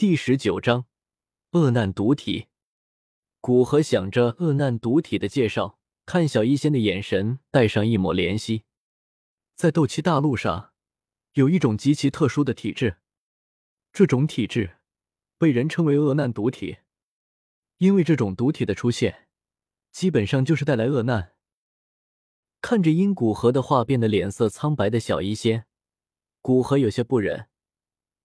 第十九章，恶难毒体。古河想着恶难毒体的介绍，看小医仙的眼神带上一抹怜惜。在斗气大陆上，有一种极其特殊的体质，这种体质被人称为恶难毒体。因为这种毒体的出现，基本上就是带来恶难。看着因古河的话变得脸色苍白的小医仙，古河有些不忍。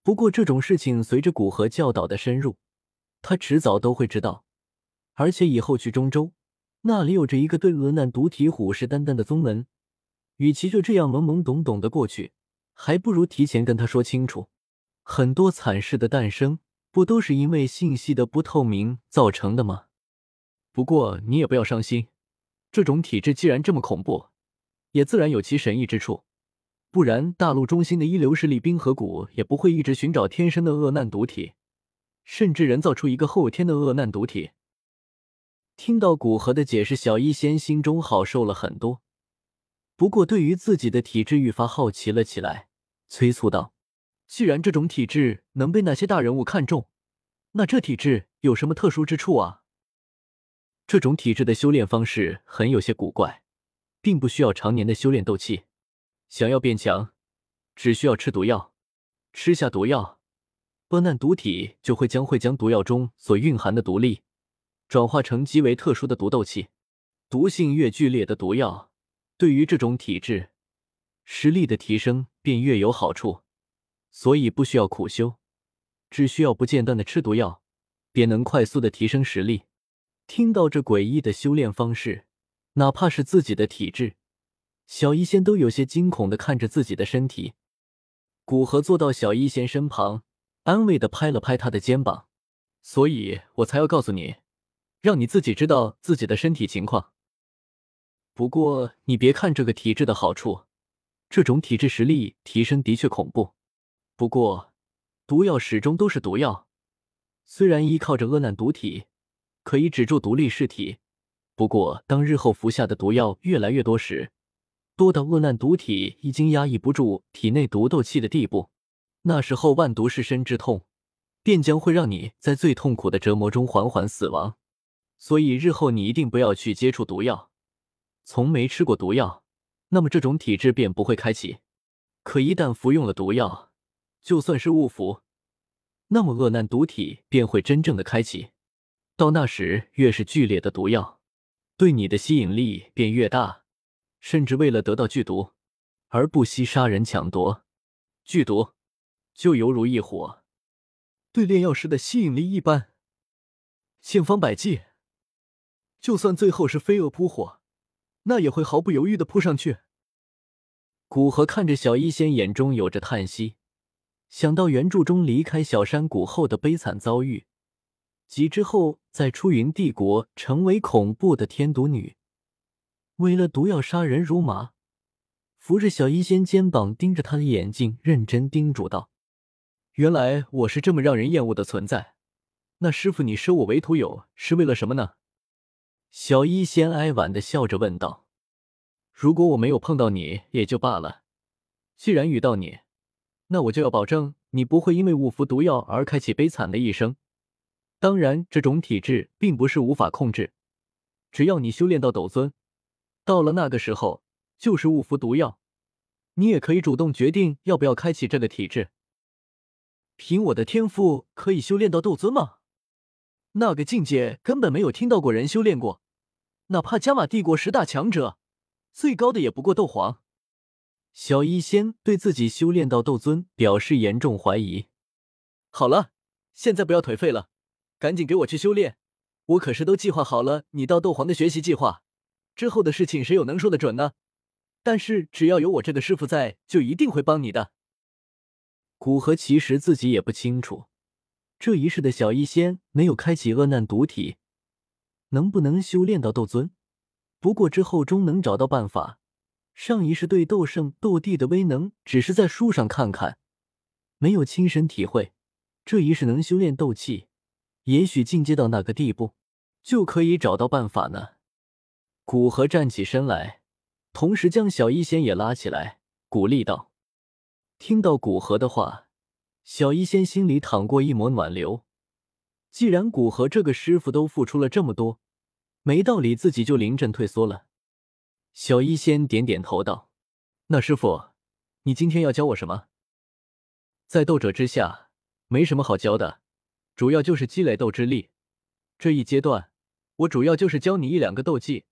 不过这种事情随着古河教导的深入，他迟早都会知道。而且以后去中州，那里有着一个对鹅难毒体虎视眈眈的宗门，与其就这样懵懵懂懂的过去，还不如提前跟他说清楚。很多惨事的诞生。不都是因为信息的不透明造成的吗？不过你也不要伤心，这种体质既然这么恐怖，也自然有其神异之处。不然，大陆中心的一流势力冰河谷也不会一直寻找天生的恶难毒体，甚至人造出一个后天的恶难毒体。听到古河的解释，小医仙心中好受了很多。不过，对于自己的体质愈发好奇了起来，催促道。既然这种体质能被那些大人物看中，那这体质有什么特殊之处啊？这种体质的修炼方式很有些古怪，并不需要常年的修炼斗气。想要变强，只需要吃毒药。吃下毒药，波难毒体就会将会将毒药中所蕴含的毒力转化成极为特殊的毒斗气。毒性越剧烈的毒药，对于这种体质实力的提升便越有好处。所以不需要苦修，只需要不间断的吃毒药，便能快速的提升实力。听到这诡异的修炼方式，哪怕是自己的体质，小医仙都有些惊恐的看着自己的身体。古河坐到小医仙身旁，安慰的拍了拍他的肩膀。所以我才要告诉你，让你自己知道自己的身体情况。不过你别看这个体质的好处，这种体质实力提升的确恐怖。不过，毒药始终都是毒药。虽然依靠着恶难毒体可以止住毒力噬体，不过当日后服下的毒药越来越多时，多到恶难毒体已经压抑不住体内毒斗气的地步，那时候万毒噬身之痛，便将会让你在最痛苦的折磨中缓缓死亡。所以日后你一定不要去接触毒药。从没吃过毒药，那么这种体质便不会开启。可一旦服用了毒药，就算是误服，那么恶难毒体便会真正的开启。到那时，越是剧烈的毒药，对你的吸引力便越大。甚至为了得到剧毒，而不惜杀人抢夺。剧毒就犹如一火，对炼药师的吸引力一般，千方百计。就算最后是飞蛾扑火，那也会毫不犹豫的扑上去。古河看着小医仙，眼中有着叹息。想到原著中离开小山谷后的悲惨遭遇，及之后在出云帝国成为恐怖的天毒女，为了毒药杀人如麻，扶着小医仙肩膀，盯着他的眼睛，认真叮嘱道：“原来我是这么让人厌恶的存在。那师傅，你收我为徒友是为了什么呢？”小医仙哀婉的笑着问道：“如果我没有碰到你也就罢了，既然遇到你。”那我就要保证你不会因为误服毒药而开启悲惨的一生。当然，这种体质并不是无法控制，只要你修炼到斗尊，到了那个时候，就是误服毒药，你也可以主动决定要不要开启这个体质。凭我的天赋，可以修炼到斗尊吗？那个境界根本没有听到过人修炼过，哪怕加玛帝国十大强者，最高的也不过斗皇。小医仙对自己修炼到斗尊表示严重怀疑。好了，现在不要颓废了，赶紧给我去修炼。我可是都计划好了你到斗皇的学习计划，之后的事情谁有能说得准呢？但是只要有我这个师傅在，就一定会帮你的。古河其实自己也不清楚，这一世的小医仙没有开启恶难毒体，能不能修炼到斗尊？不过之后终能找到办法。上一世对斗圣、斗帝的威能，只是在书上看看，没有亲身体会。这一世能修炼斗气，也许进阶到那个地步，就可以找到办法呢。古河站起身来，同时将小医仙也拉起来，鼓励道：“听到古河的话，小医仙心里淌过一抹暖流。既然古河这个师傅都付出了这么多，没道理自己就临阵退缩了。小医仙点点头道：“那师傅，你今天要教我什么？”在斗者之下，没什么好教的，主要就是积累斗之力。这一阶段，我主要就是教你一两个斗技，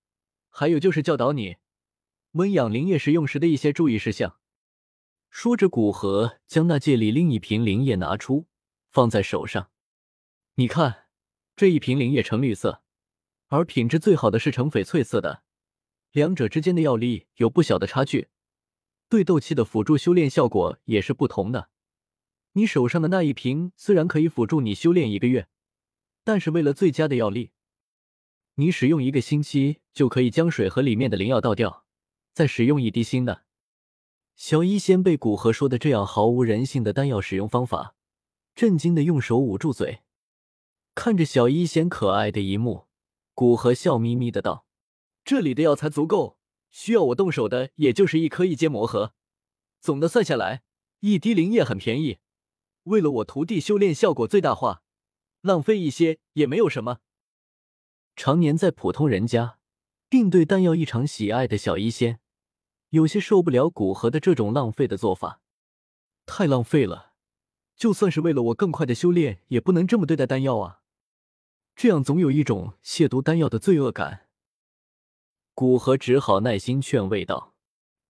还有就是教导你温养灵液时用时的一些注意事项。说着，古河将那戒里另一瓶灵液拿出，放在手上。你看，这一瓶灵液呈绿色，而品质最好的是呈翡翠色的，两者之间的药力有不小的差距，对斗气的辅助修炼效果也是不同的。你手上的那一瓶虽然可以辅助你修炼一个月，但是为了最佳的药力，你使用一个星期就可以将水盒里面的灵药倒掉，再使用一滴新的。小医仙被古河说的这样毫无人性的丹药使用方法，震惊的用手捂住嘴。看着小医仙可爱的一幕，古河笑眯眯的道：“这里的药材足够，需要我动手的也就是一颗一阶魔核。总的算下来，一滴灵液很便宜。”为了我徒弟修炼效果最大化，浪费一些也没有什么。常年在普通人家，并对丹药异常喜爱的小医仙，有些受不了古河的这种浪费的做法。太浪费了！就算是为了我更快的修炼，也不能这么对待丹药啊！这样总有一种亵渎丹药的罪恶感。古河只好耐心劝慰道：“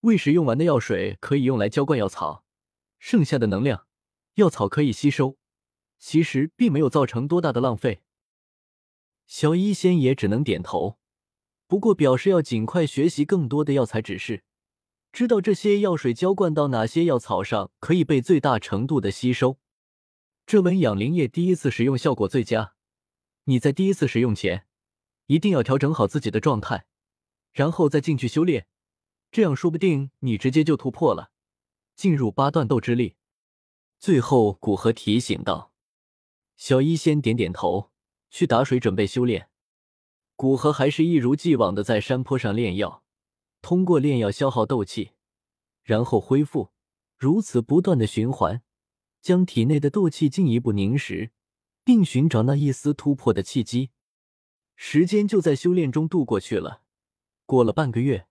未使用完的药水可以用来浇灌药草，剩下的能量。”药草可以吸收，其实并没有造成多大的浪费。小医仙也只能点头，不过表示要尽快学习更多的药材指示，知道这些药水浇灌到哪些药草上可以被最大程度的吸收。这温养灵液第一次使用效果最佳，你在第一次使用前一定要调整好自己的状态，然后再进去修炼，这样说不定你直接就突破了，进入八段斗之力。最后，古河提醒道：“小医仙点点头，去打水准备修炼。”古河还是一如既往的在山坡上炼药，通过炼药消耗斗气，然后恢复，如此不断的循环，将体内的斗气进一步凝实，并寻找那一丝突破的契机。时间就在修炼中度过去了。过了半个月，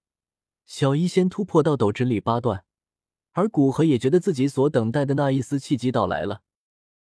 小医仙突破到斗之力八段。而古河也觉得自己所等待的那一丝契机到来了。